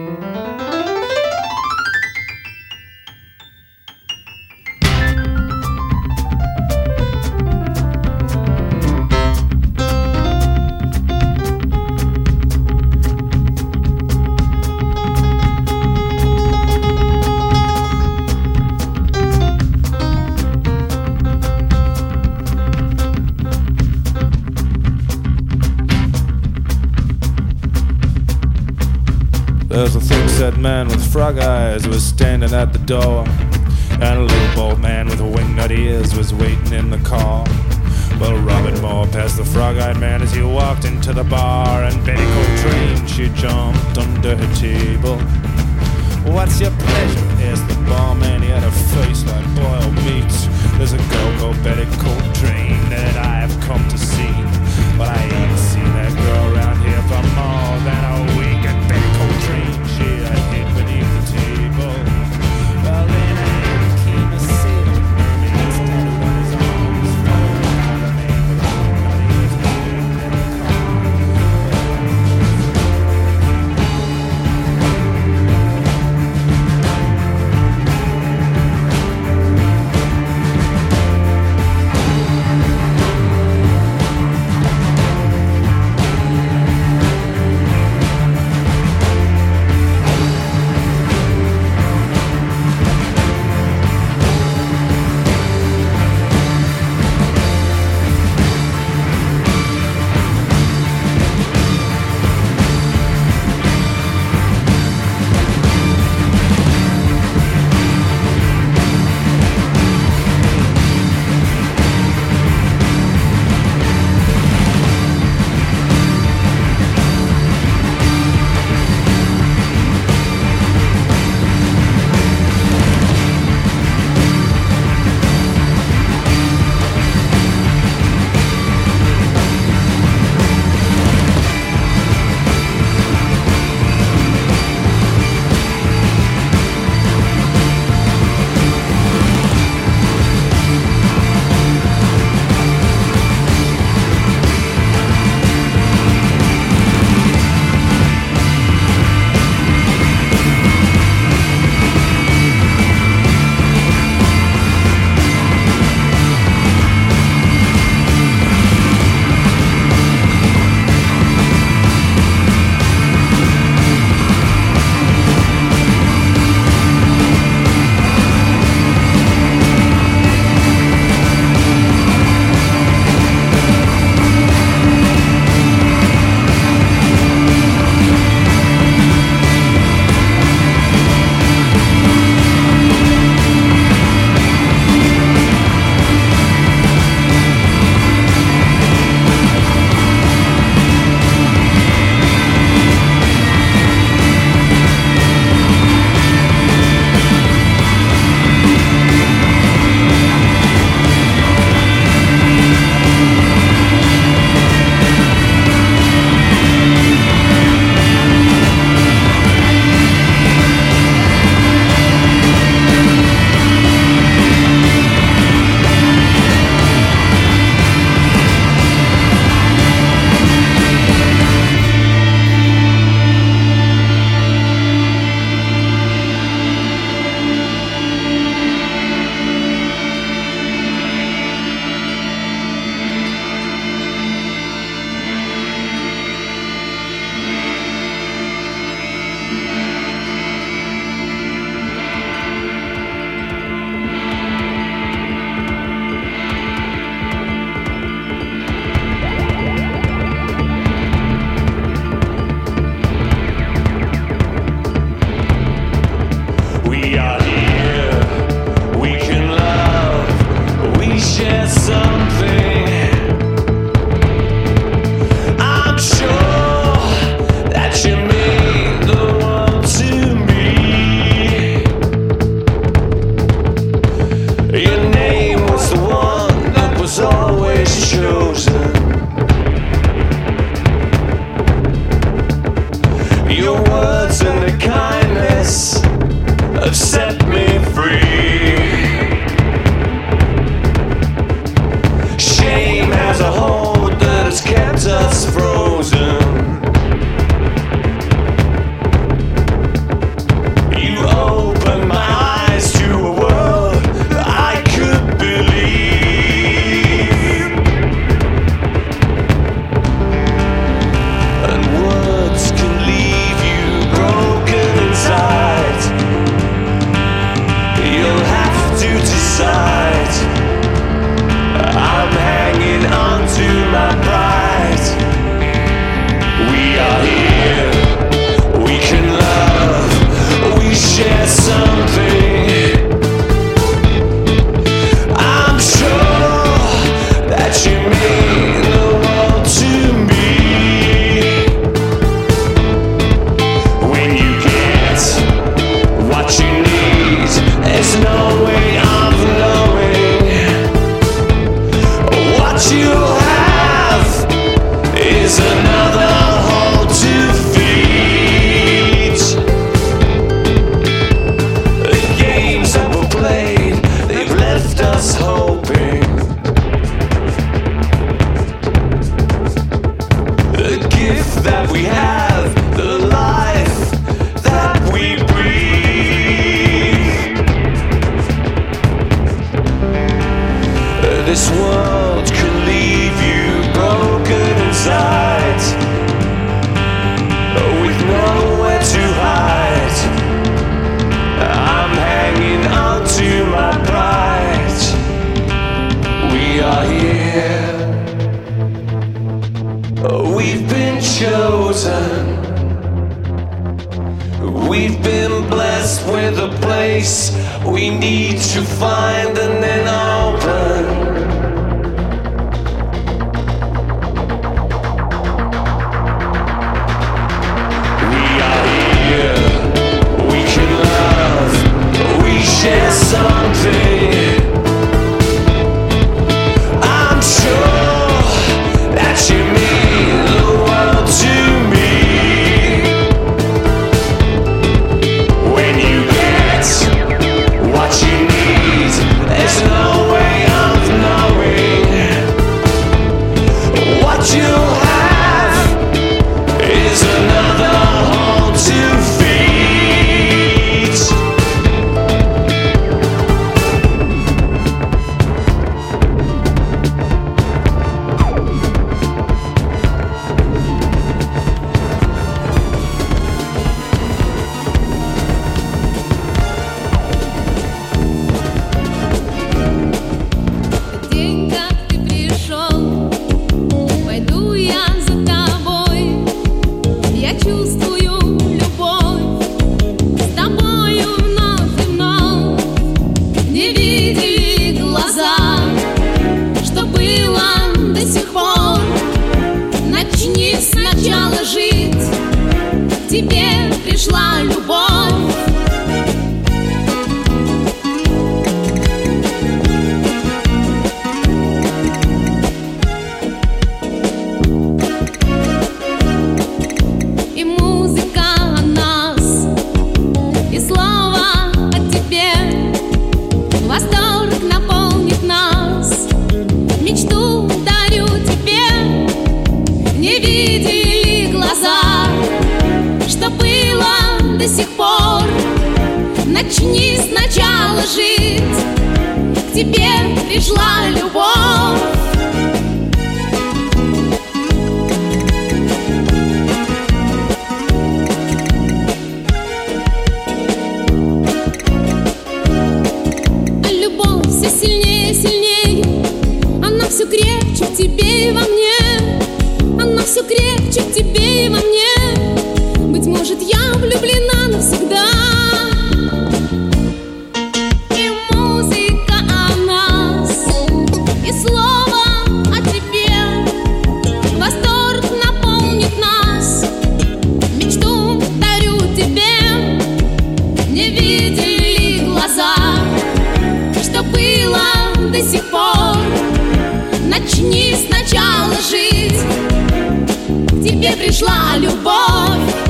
Mm-hmm. Frog eyes was standing at the door. And a little bald man with wingnut ears was waiting in the car. Well, Robin Moore passed the frog-eyed man as he walked into the bar, and Betty Coltrane, she jumped under her table. What's your pleasure? asked the barman. He had a face like boiled meat. There's a girl called Betty Coltrane that I have come to see, but I ain't seen that girl around here for more than a week. видели глаза, что было до сих пор. Начни сначала жить, к тебе пришла любовь.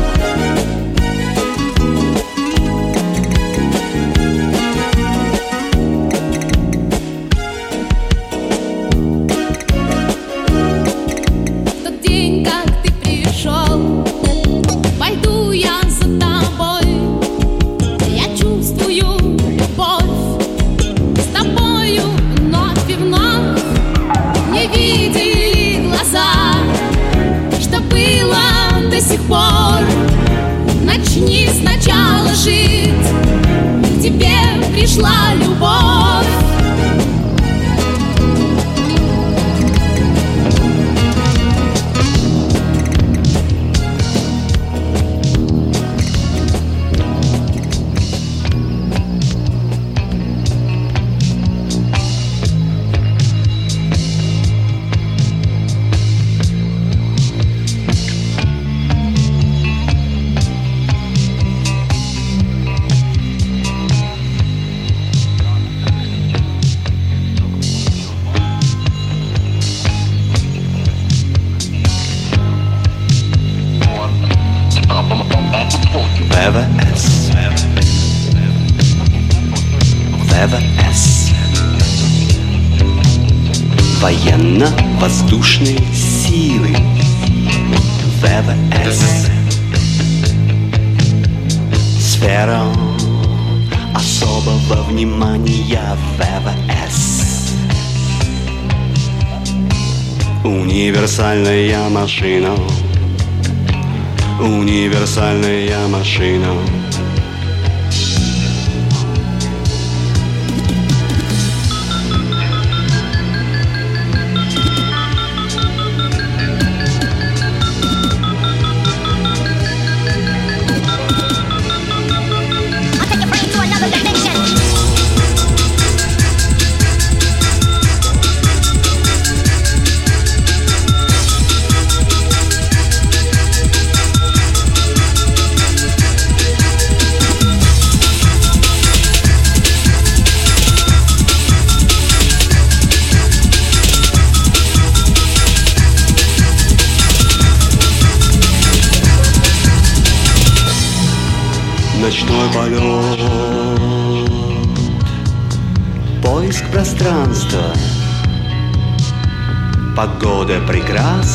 Универсальная машина.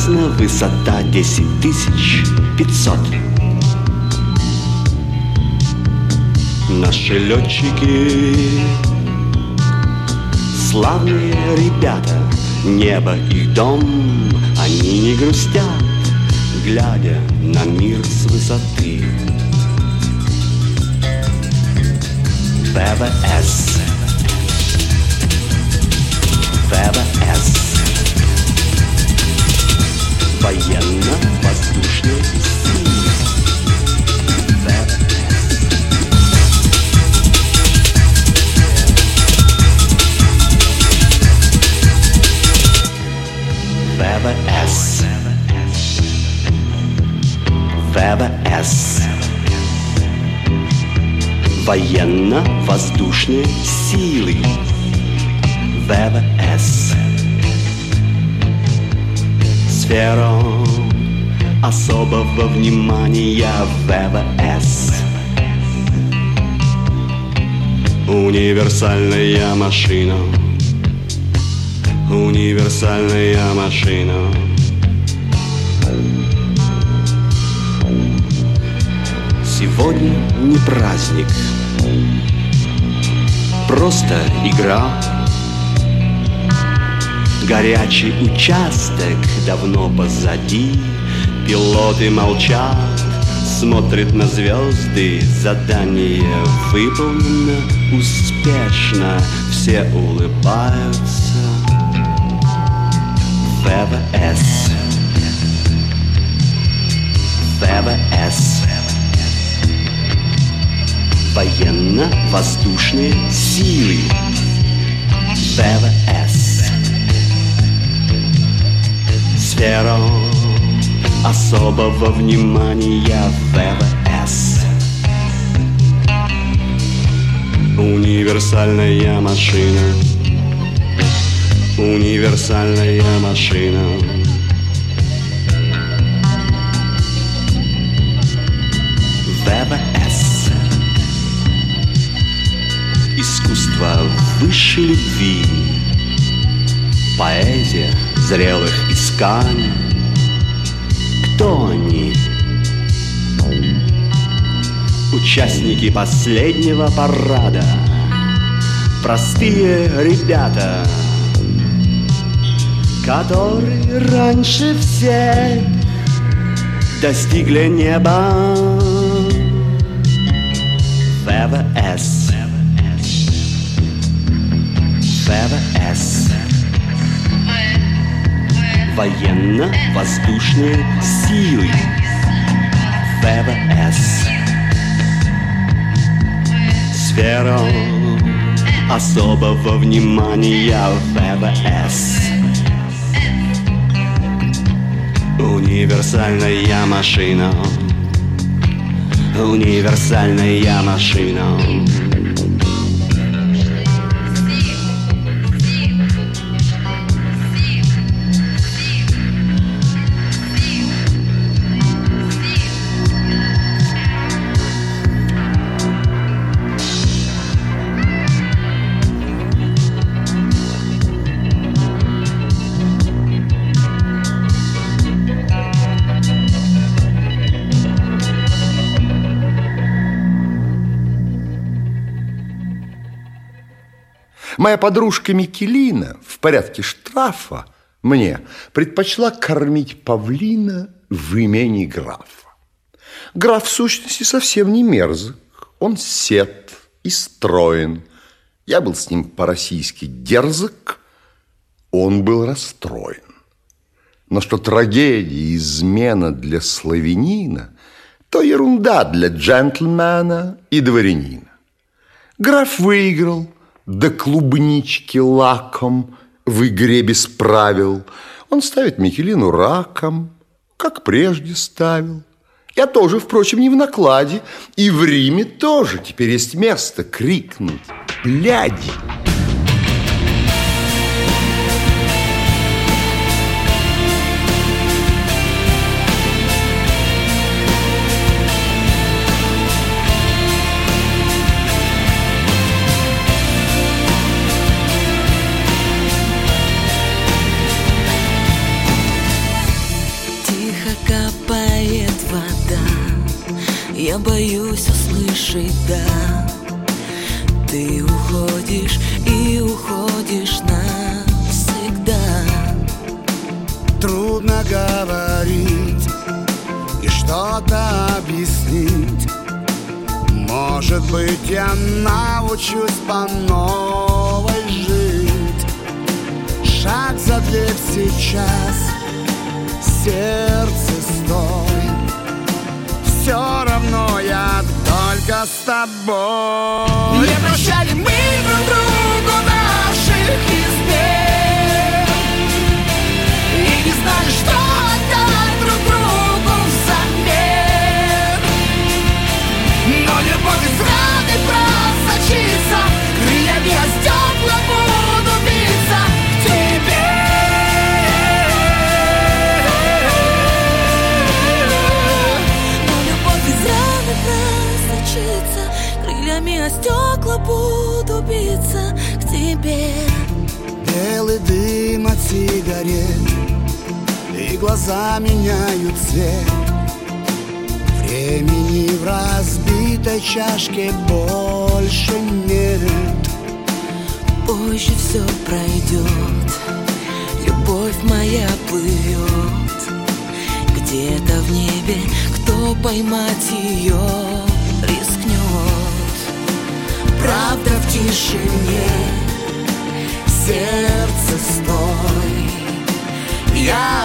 Прекрасна, высота 10 тысяч пятьсот. Наши летчики Славные ребята Небо их дом Они не грустят Глядя на мир с высоты. ВВС Военно-воздушные силы ВВС ВВС Военно-воздушные силы. ВВС Сфера особого внимания ВВС Универсальная машина. Универсальная машина. Сегодня не праздник. Просто игра Горячий участок давно позади. Пилоты молчат, смотрят на звезды Задание выполнено успешно Все улыбаются. ВВС. ВВС. Военно-воздушные силы. ВВС Сфера особого внимания ВВС. Универсальная машина. Универсальная машина. ВВС. Искусство выше любви. Поэзия зрелых исканий Кто они? Участники последнего парада. Простые ребята Которые раньше всех Достигли неба. ВВС ВВС Военно-воздушные силы ВВС. Сфера особого внимания ВВС. Универсальная машина. Универсальная машина Моя подружка Микелина в порядке штрафа мне предпочла кормить павлина в имени графа. Граф в сущности совсем не мерзок, он сед и строен. Я был с ним по-российски дерзок, он был расстроен. Но что трагедия и измена для славянина, то ерунда для джентльмена и дворянина. Граф выиграл, до клубнички лаком в игре без правил. Он ставит Микелину раком, как прежде ставил. Я тоже, впрочем, не в накладе, и в Риме тоже теперь есть место крикнуть «Бляди!» сердце стой. Я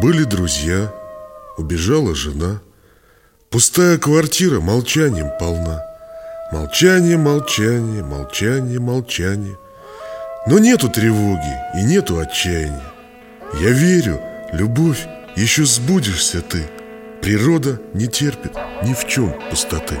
были друзья, убежала жена. Пустая квартира молчанием полна. Молчание, молчание, молчание, молчание. Но нету тревоги и нету отчаяния. Я верю, любовь, еще сбудешься ты. Природа не терпит ни в чем пустоты.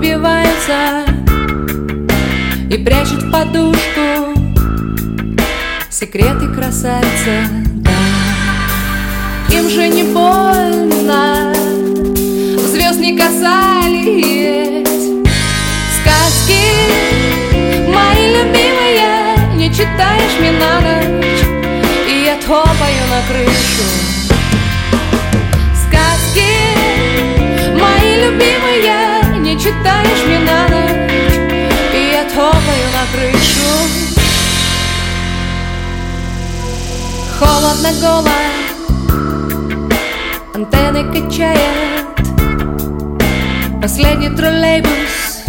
убивается И прячет в подушку. Секреты красавица, да. Им же не больно Звезд не касались. Сказки мои любимые Не читаешь мне на ночь. И я топаю на крышу. Даешь мне ночь, и я топаю на крышу Холодно голая, антенны качает Последний троллейбус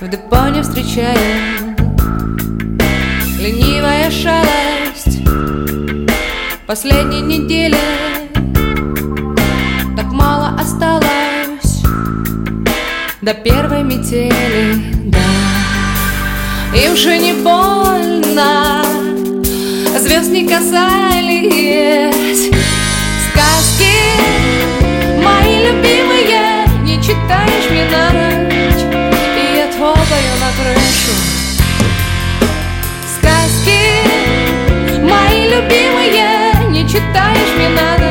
в депо не встречает Ленивая шалость последней недели метели, да. И уже не больно Звезд не касались. Сказки мои любимые Не читаешь мне на ночь. И я топаю на крышу Сказки мои любимые Не читаешь мне на ночь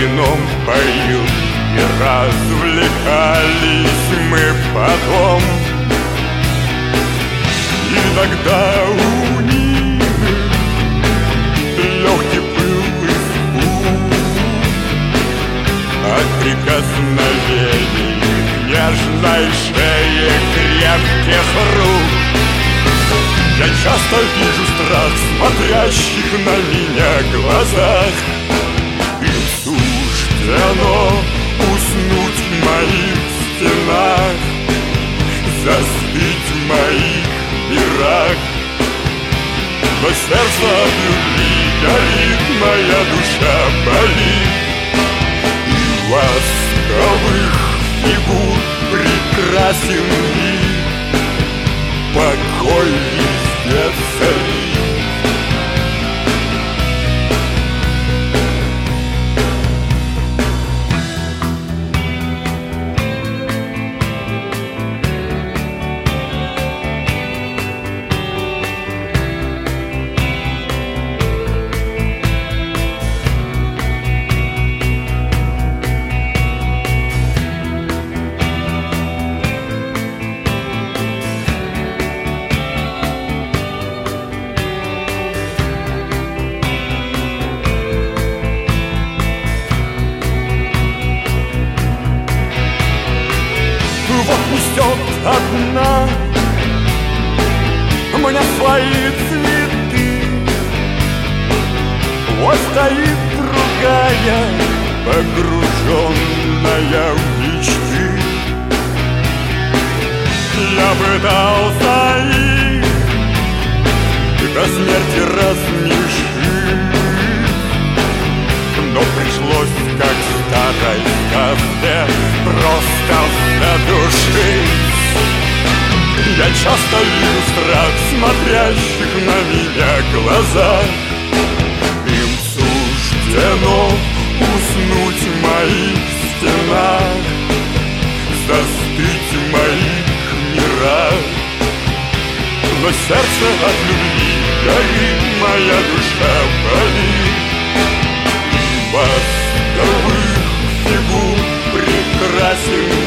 вином поил. И развлекались мы потом. Иногда у них легкий был испуг от прикосновений нежной шеи крепких рук. Я часто вижу страх смотрящих на меня глазах суждено уснуть в моих стенах Заспить в моих мирах. Но сердце от любви горит, моя душа болит И восковых фигур прекрасен мир. Покой глаза. Им суждено уснуть в моих стенах, Застыть в моих мирах. Но сердце от любви горит, моя душа болит восковых фигур прекрасен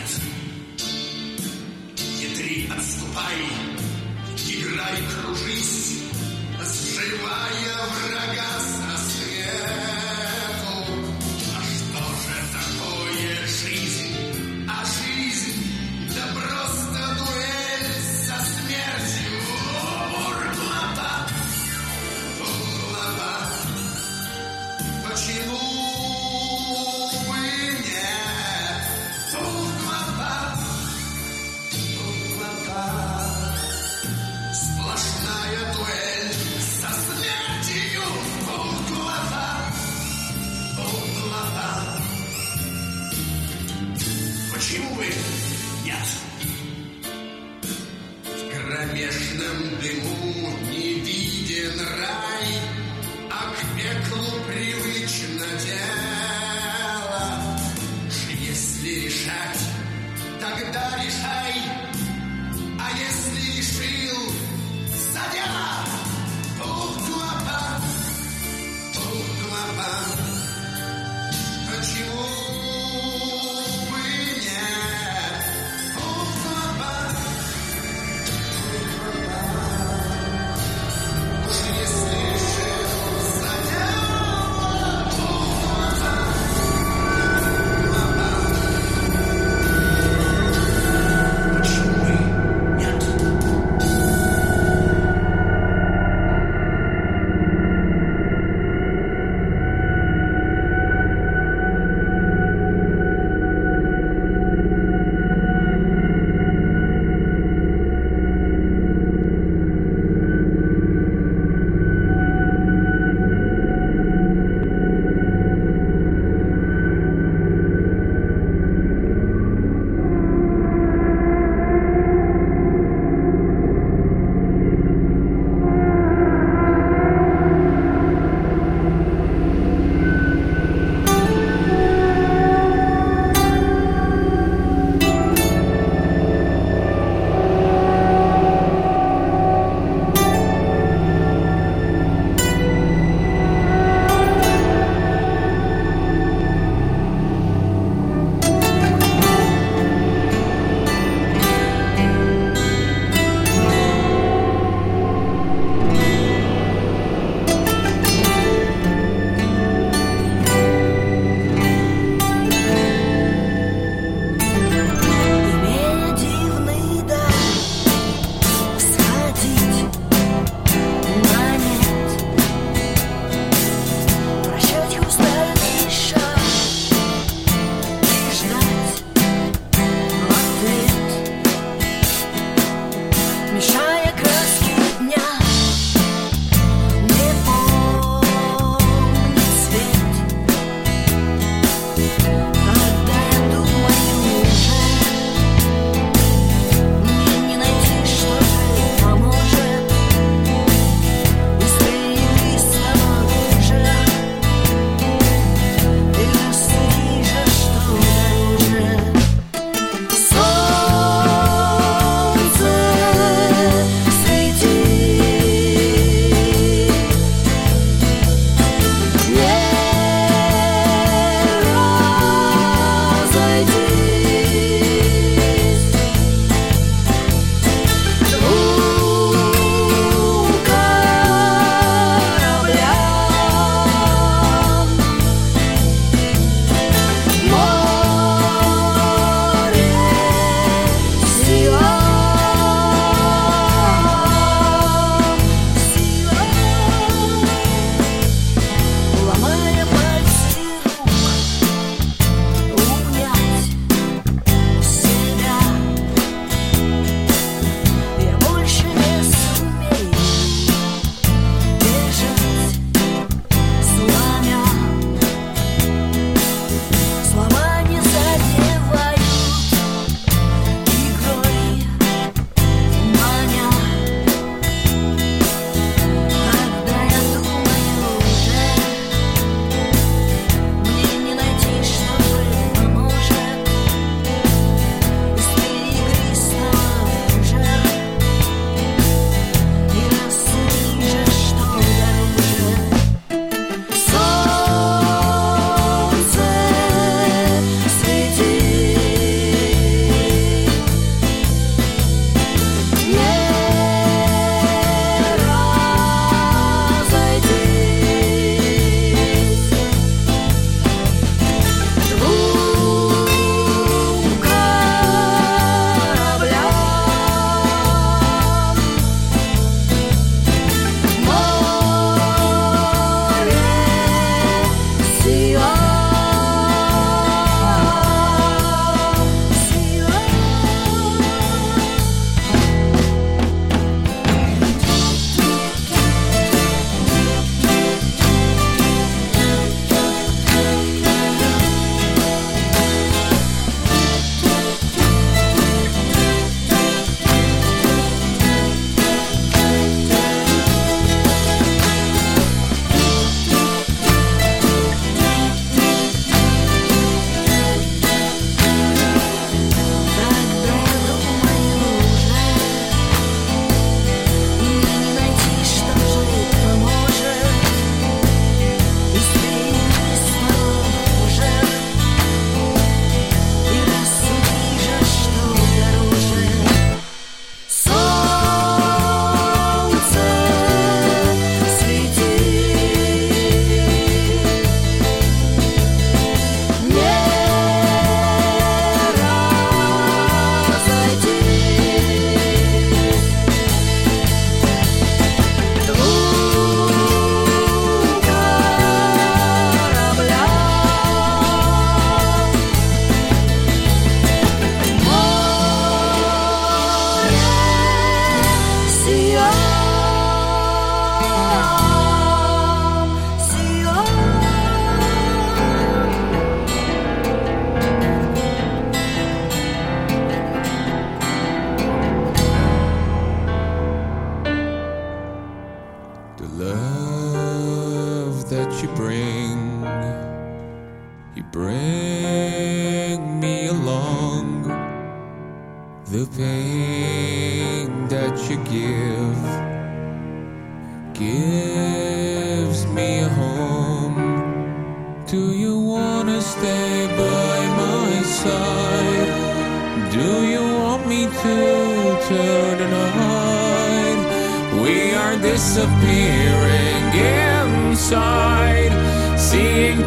Почему бы нет? Буква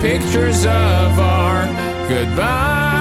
pictures of our goodbye.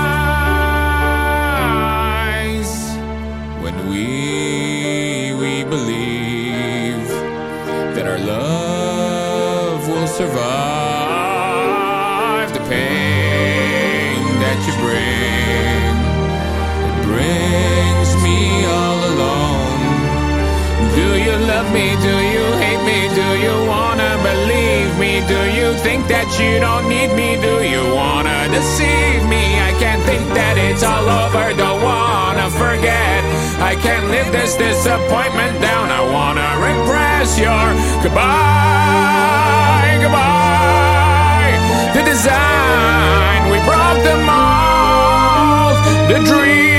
think that you don't need me. Do you wanna deceive me? I can't think that it's all over. Don't wanna forget. I can't live this disappointment down. I wanna repress your goodbye, goodbye. The design we brought them all. The dream.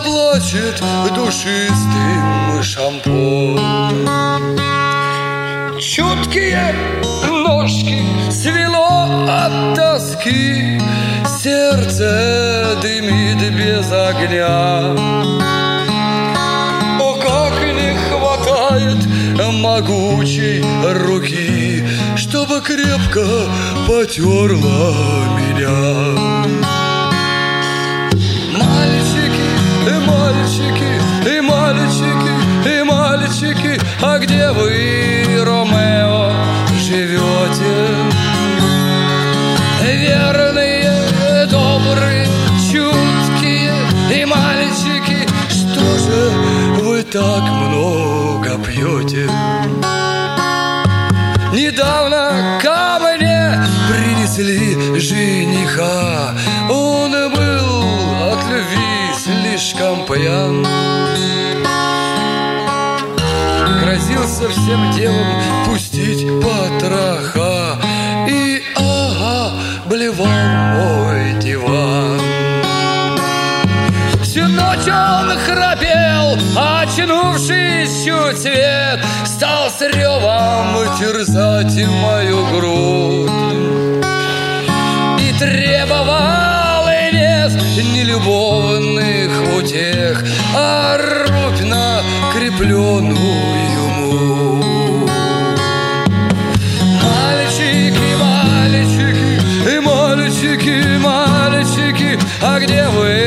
Заплачет душистым шампунем Чуткие ножки свело от тоски Сердце дымит без огня. О, как не хватает могучей руки Чтобы крепко потерла меня вы, Ромео, живете? Верные, добрые, чуткие и мальчики Что же вы так много пьете? Недавно ко мне принесли жениха Он был от любви слишком пьян Грозился всем делом пустить потроха. И ага, блевал мой диван. Всю ночь он храпел, очнувшись чуть свет Стал с ревом терзать мою грудь. И требовал и без нелюбовных утех. А рубь накрепленную где вы,